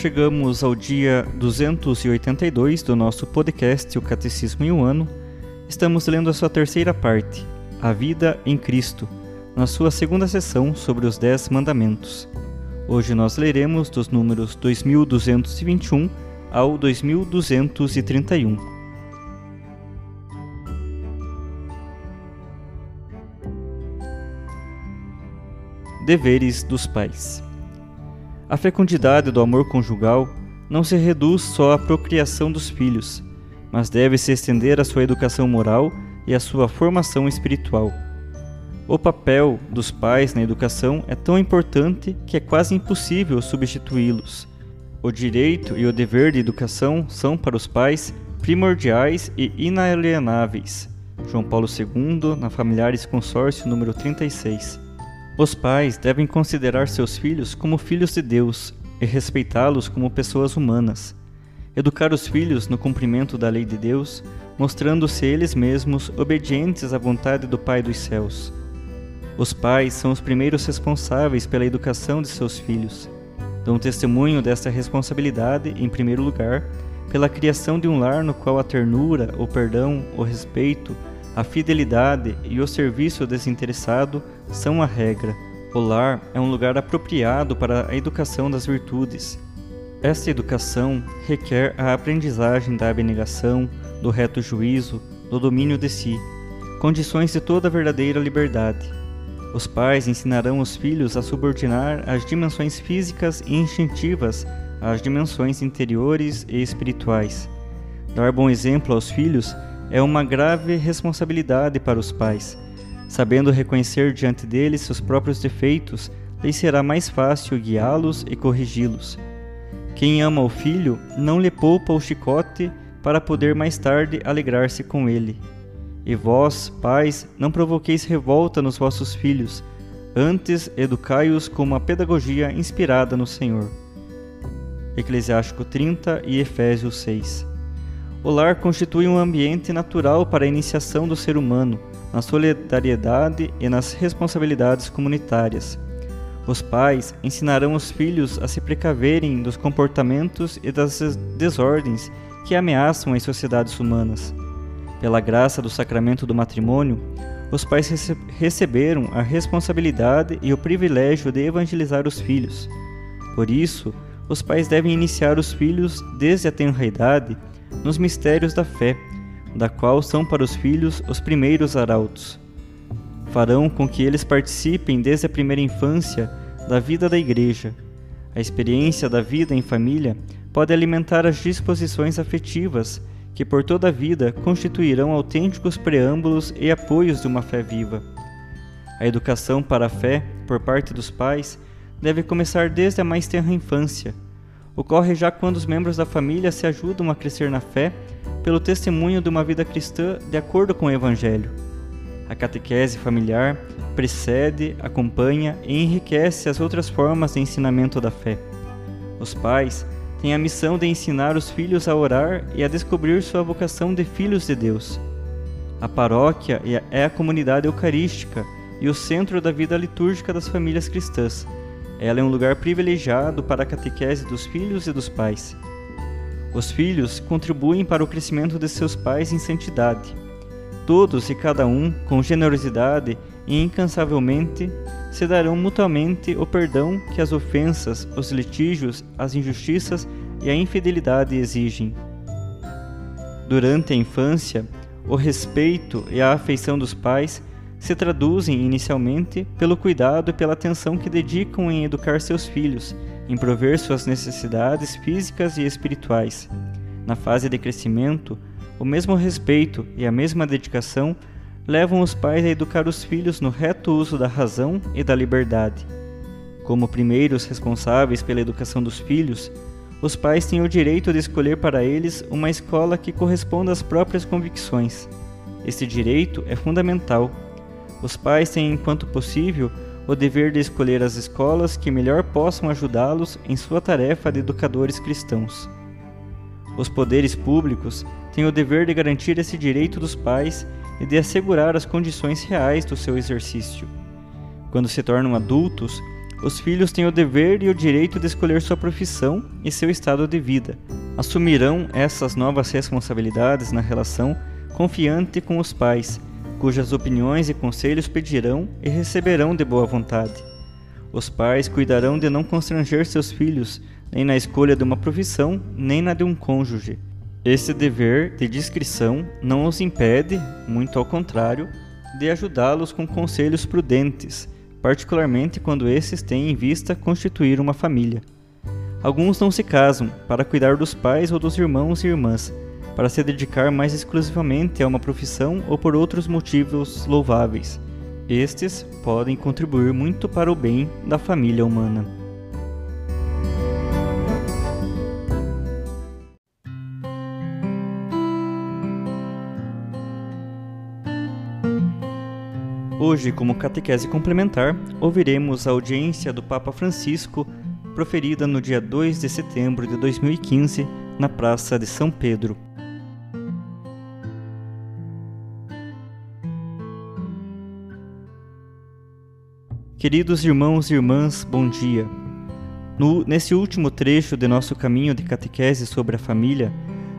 Chegamos ao dia 282 do nosso podcast O Catecismo em um Ano. Estamos lendo a sua terceira parte, A Vida em Cristo, na sua segunda sessão sobre os Dez Mandamentos. Hoje nós leremos dos números 2221 ao 2231. Deveres dos Pais. A fecundidade do amor conjugal não se reduz só à procriação dos filhos, mas deve se estender à sua educação moral e à sua formação espiritual. O papel dos pais na educação é tão importante que é quase impossível substituí-los. O direito e o dever de educação são para os pais primordiais e inalienáveis. João Paulo II, na Familiares Consórcio número 36. Os pais devem considerar seus filhos como filhos de Deus e respeitá-los como pessoas humanas. Educar os filhos no cumprimento da lei de Deus, mostrando-se eles mesmos obedientes à vontade do Pai dos céus. Os pais são os primeiros responsáveis pela educação de seus filhos. Dão testemunho desta responsabilidade, em primeiro lugar, pela criação de um lar no qual a ternura, o perdão, o respeito, a fidelidade e o serviço desinteressado são a regra. O lar é um lugar apropriado para a educação das virtudes. Esta educação requer a aprendizagem da abnegação, do reto juízo, do domínio de si, condições de toda verdadeira liberdade. Os pais ensinarão os filhos a subordinar as dimensões físicas e instintivas às dimensões interiores e espirituais. Dar bom exemplo aos filhos é uma grave responsabilidade para os pais Sabendo reconhecer diante deles seus próprios defeitos, lhes será mais fácil guiá-los e corrigi-los. Quem ama o filho não lhe poupa o chicote para poder mais tarde alegrar-se com ele. E vós, pais, não provoqueis revolta nos vossos filhos, antes educai-os com uma pedagogia inspirada no Senhor. Eclesiástico 30 e Efésios 6. O lar constitui um ambiente natural para a iniciação do ser humano na solidariedade e nas responsabilidades comunitárias. Os pais ensinarão os filhos a se precaverem dos comportamentos e das desordens que ameaçam as sociedades humanas. Pela graça do sacramento do matrimônio, os pais rece receberam a responsabilidade e o privilégio de evangelizar os filhos. Por isso, os pais devem iniciar os filhos desde a tenra idade nos mistérios da fé da qual são para os filhos os primeiros arautos. Farão com que eles participem desde a primeira infância da vida da Igreja. A experiência da vida em família pode alimentar as disposições afetivas que por toda a vida constituirão autênticos preâmbulos e apoios de uma fé viva. A educação para a fé, por parte dos pais, deve começar desde a mais tenra infância. Ocorre já quando os membros da família se ajudam a crescer na fé pelo testemunho de uma vida cristã de acordo com o Evangelho. A catequese familiar precede, acompanha e enriquece as outras formas de ensinamento da fé. Os pais têm a missão de ensinar os filhos a orar e a descobrir sua vocação de filhos de Deus. A paróquia é a comunidade eucarística e o centro da vida litúrgica das famílias cristãs. Ela é um lugar privilegiado para a catequese dos filhos e dos pais. Os filhos contribuem para o crescimento de seus pais em santidade. Todos e cada um, com generosidade e incansavelmente, se darão mutuamente o perdão que as ofensas, os litígios, as injustiças e a infidelidade exigem. Durante a infância, o respeito e a afeição dos pais se traduzem inicialmente pelo cuidado e pela atenção que dedicam em educar seus filhos, em prover suas necessidades físicas e espirituais. Na fase de crescimento, o mesmo respeito e a mesma dedicação levam os pais a educar os filhos no reto uso da razão e da liberdade. Como primeiros responsáveis pela educação dos filhos, os pais têm o direito de escolher para eles uma escola que corresponda às próprias convicções. Este direito é fundamental. Os pais têm, enquanto possível, o dever de escolher as escolas que melhor possam ajudá-los em sua tarefa de educadores cristãos. Os poderes públicos têm o dever de garantir esse direito dos pais e de assegurar as condições reais do seu exercício. Quando se tornam adultos, os filhos têm o dever e o direito de escolher sua profissão e seu estado de vida. Assumirão essas novas responsabilidades na relação confiante com os pais, cujas opiniões e conselhos pedirão e receberão de boa vontade. Os pais cuidarão de não constranger seus filhos, nem na escolha de uma profissão, nem na de um cônjuge. Esse dever de discrição não os impede, muito ao contrário, de ajudá-los com conselhos prudentes particularmente quando esses têm em vista constituir uma família. Alguns não se casam para cuidar dos pais ou dos irmãos e irmãs, para se dedicar mais exclusivamente a uma profissão ou por outros motivos louváveis. Estes podem contribuir muito para o bem da família humana. Hoje, como catequese complementar, ouviremos a audiência do Papa Francisco, proferida no dia 2 de setembro de 2015, na Praça de São Pedro. Queridos irmãos e irmãs, bom dia. No, nesse último trecho de nosso caminho de catequese sobre a família,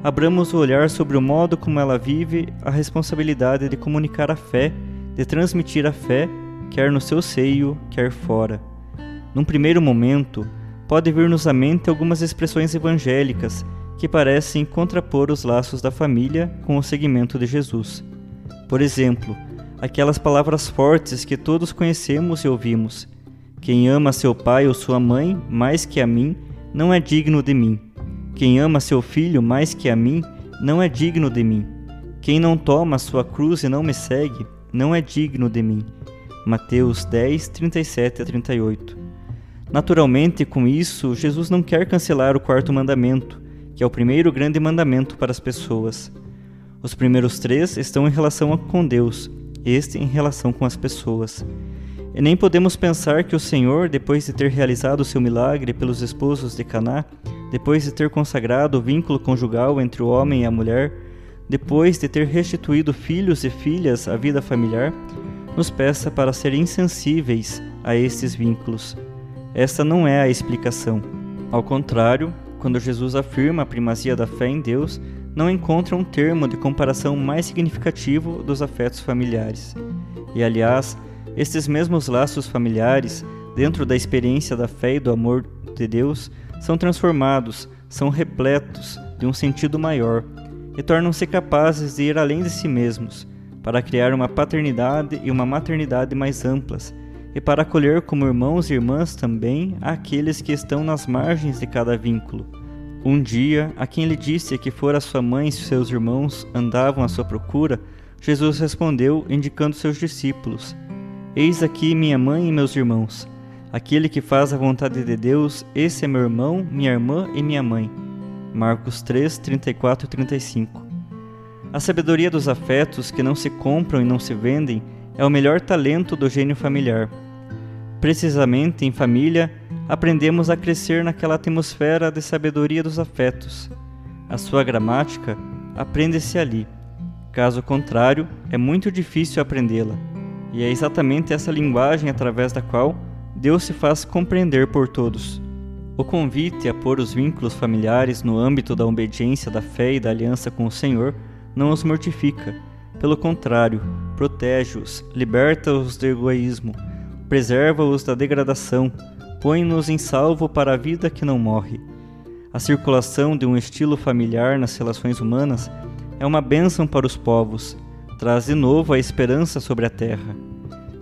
abramos o olhar sobre o modo como ela vive a responsabilidade de comunicar a fé de transmitir a fé, quer no seu seio, quer fora. Num primeiro momento, pode vir-nos à mente algumas expressões evangélicas que parecem contrapor os laços da família com o seguimento de Jesus. Por exemplo, aquelas palavras fortes que todos conhecemos e ouvimos: Quem ama seu pai ou sua mãe mais que a mim, não é digno de mim. Quem ama seu filho mais que a mim, não é digno de mim. Quem não toma sua cruz e não me segue, não é digno de mim. Mateus 10, 37 a 38. Naturalmente, com isso, Jesus não quer cancelar o quarto mandamento, que é o primeiro grande mandamento para as pessoas. Os primeiros três estão em relação com Deus, este em relação com as pessoas. E nem podemos pensar que o Senhor, depois de ter realizado o seu milagre pelos esposos de Caná, depois de ter consagrado o vínculo conjugal entre o homem e a mulher, depois de ter restituído filhos e filhas à vida familiar, nos peça para ser insensíveis a estes vínculos. Esta não é a explicação. Ao contrário, quando Jesus afirma a primazia da fé em Deus, não encontra um termo de comparação mais significativo dos afetos familiares. E aliás, estes mesmos laços familiares, dentro da experiência da fé e do amor de Deus, são transformados, são repletos de um sentido maior, e tornam-se capazes de ir além de si mesmos, para criar uma paternidade e uma maternidade mais amplas, e para acolher como irmãos e irmãs também aqueles que estão nas margens de cada vínculo. Um dia, a quem lhe disse que fora sua mãe e seus irmãos andavam à sua procura, Jesus respondeu, indicando seus discípulos: Eis aqui minha mãe e meus irmãos. Aquele que faz a vontade de Deus, esse é meu irmão, minha irmã e minha mãe. Marcos 3, 34 e 35. A sabedoria dos afetos que não se compram e não se vendem é o melhor talento do gênio familiar. Precisamente em família, aprendemos a crescer naquela atmosfera de sabedoria dos afetos. A sua gramática aprende-se ali. Caso contrário, é muito difícil aprendê-la. E é exatamente essa linguagem através da qual Deus se faz compreender por todos. O convite a pôr os vínculos familiares no âmbito da obediência da fé e da aliança com o Senhor não os mortifica. Pelo contrário, protege-os, liberta-os do egoísmo, preserva-os da degradação, põe-nos em salvo para a vida que não morre. A circulação de um estilo familiar nas relações humanas é uma bênção para os povos, traz de novo a esperança sobre a terra.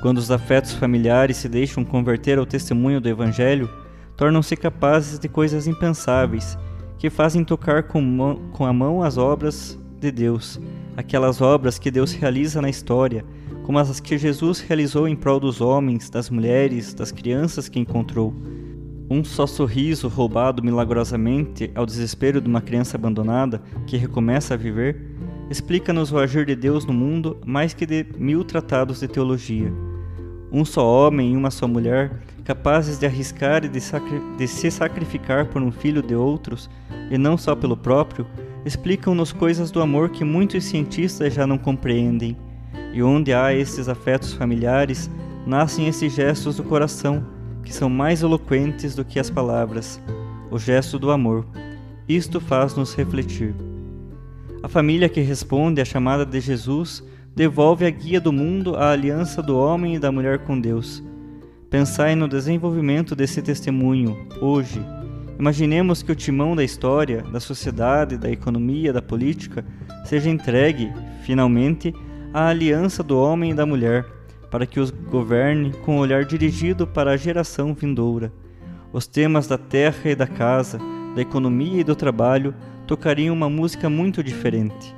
Quando os afetos familiares se deixam converter ao testemunho do Evangelho, tornam-se capazes de coisas impensáveis, que fazem tocar com, com a mão as obras de Deus, aquelas obras que Deus realiza na história, como as que Jesus realizou em prol dos homens, das mulheres, das crianças que encontrou. Um só sorriso roubado milagrosamente ao desespero de uma criança abandonada que recomeça a viver explica-nos o agir de Deus no mundo mais que de mil tratados de teologia. Um só homem e uma só mulher, capazes de arriscar e de, de se sacrificar por um filho de outros, e não só pelo próprio, explicam-nos coisas do amor que muitos cientistas já não compreendem. E onde há esses afetos familiares, nascem esses gestos do coração, que são mais eloquentes do que as palavras, o gesto do amor. Isto faz-nos refletir. A família que responde à chamada de Jesus devolve a guia do mundo à aliança do homem e da mulher com Deus. Pensai no desenvolvimento desse testemunho, hoje. Imaginemos que o timão da história, da sociedade, da economia, da política seja entregue, finalmente, à aliança do homem e da mulher, para que os governe com o olhar dirigido para a geração vindoura. Os temas da terra e da casa, da economia e do trabalho tocariam uma música muito diferente.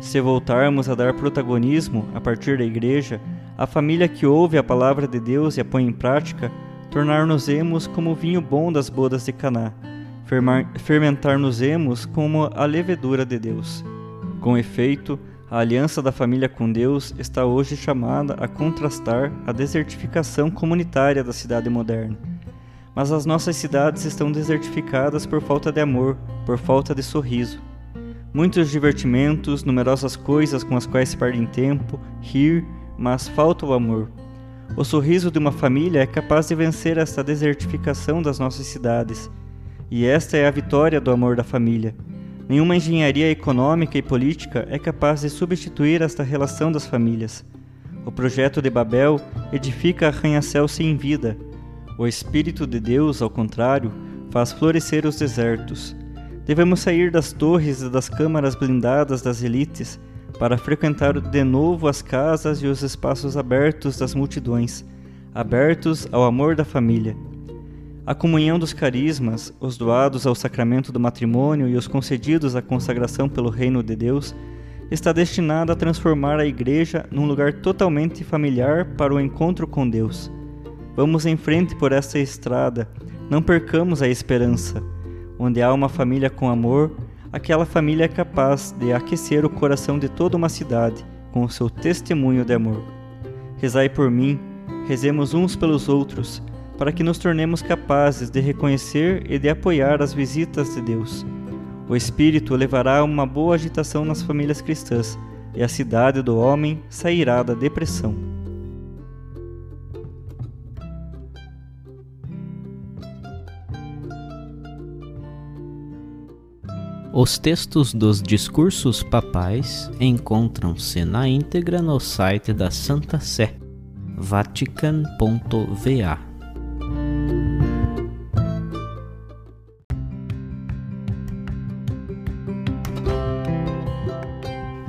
Se voltarmos a dar protagonismo, a partir da igreja, à família que ouve a palavra de Deus e a põe em prática, tornar-nos-emos como o vinho bom das bodas de Caná, fermentar-nos-emos como a levedura de Deus. Com efeito, a aliança da família com Deus está hoje chamada a contrastar a desertificação comunitária da cidade moderna mas as nossas cidades estão desertificadas por falta de amor, por falta de sorriso. Muitos divertimentos, numerosas coisas com as quais se perde tempo, rir, mas falta o amor. O sorriso de uma família é capaz de vencer esta desertificação das nossas cidades, e esta é a vitória do amor da família. Nenhuma engenharia econômica e política é capaz de substituir esta relação das famílias. O projeto de Babel edifica arranha-céu sem vida, o Espírito de Deus, ao contrário, faz florescer os desertos. Devemos sair das torres e das câmaras blindadas das elites para frequentar de novo as casas e os espaços abertos das multidões, abertos ao amor da família. A comunhão dos carismas, os doados ao sacramento do matrimônio e os concedidos à consagração pelo reino de Deus, está destinada a transformar a igreja num lugar totalmente familiar para o encontro com Deus. Vamos em frente por essa estrada, não percamos a esperança. Onde há uma família com amor, aquela família é capaz de aquecer o coração de toda uma cidade com o seu testemunho de amor. Rezai por mim, rezemos uns pelos outros, para que nos tornemos capazes de reconhecer e de apoiar as visitas de Deus. O Espírito levará uma boa agitação nas famílias cristãs, e a cidade do homem sairá da depressão. Os textos dos discursos papais encontram-se na íntegra no site da Santa Sé, vatican.va.